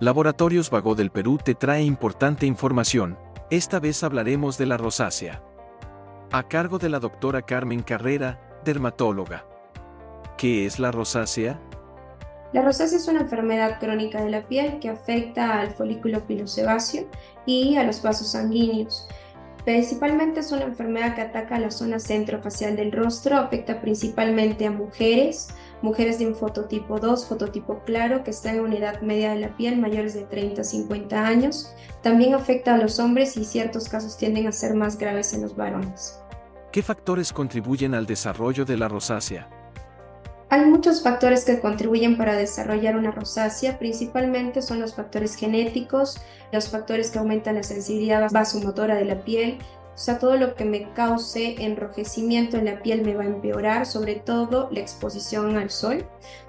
Laboratorios Vago del Perú te trae importante información. Esta vez hablaremos de la rosácea. A cargo de la doctora Carmen Carrera, dermatóloga. ¿Qué es la rosácea? La rosácea es una enfermedad crónica de la piel que afecta al folículo pilosebáceo y a los vasos sanguíneos. Principalmente es una enfermedad que ataca la zona centrofacial del rostro, afecta principalmente a mujeres, mujeres de un fototipo 2, fototipo claro, que están en una edad media de la piel, mayores de 30 a 50 años. También afecta a los hombres y ciertos casos tienden a ser más graves en los varones. ¿Qué factores contribuyen al desarrollo de la rosácea? Hay muchos factores que contribuyen para desarrollar una rosácea, principalmente son los factores genéticos, los factores que aumentan la sensibilidad vasomotora de la piel, o sea, todo lo que me cause enrojecimiento en la piel me va a empeorar, sobre todo la exposición al sol.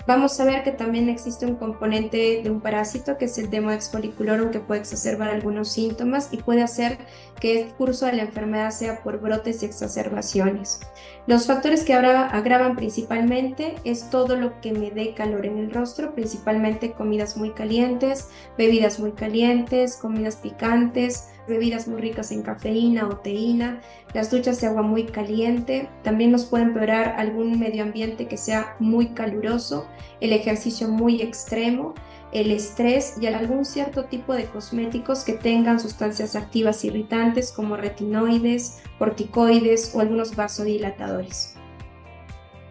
Vamos a ver que también existe un componente de un parásito que es el Demodex folliculorum que puede exacerbar algunos síntomas y puede hacer que el curso de la enfermedad sea por brotes y exacerbaciones. Los factores que agravan principalmente es todo lo que me dé calor en el rostro, principalmente comidas muy calientes, bebidas muy calientes, comidas picantes, bebidas muy ricas en cafeína o teína, las duchas de agua muy caliente, también nos puede empeorar algún medio ambiente que sea muy caluroso, el ejercicio muy extremo, el estrés y algún cierto tipo de cosméticos que tengan sustancias activas irritantes como retinoides, corticoides o algunos vasodilatadores.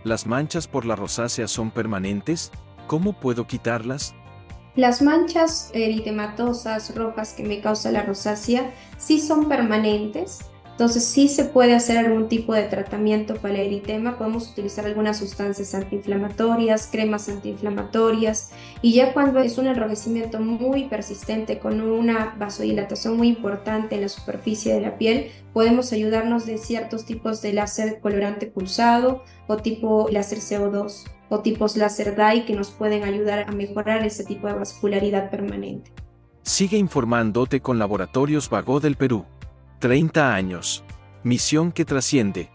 ¿Las manchas por la rosácea son permanentes? ¿Cómo puedo quitarlas? Las manchas eritematosas rojas que me causa la rosácea sí son permanentes, entonces sí se puede hacer algún tipo de tratamiento para el eritema, podemos utilizar algunas sustancias antiinflamatorias, cremas antiinflamatorias. Y ya cuando es un enrojecimiento muy persistente con una vasodilatación muy importante en la superficie de la piel, podemos ayudarnos de ciertos tipos de láser colorante pulsado o tipo láser CO2 tipos láser DAI que nos pueden ayudar a mejorar ese tipo de vascularidad permanente. Sigue informándote con Laboratorios Vago del Perú. 30 años. Misión que trasciende.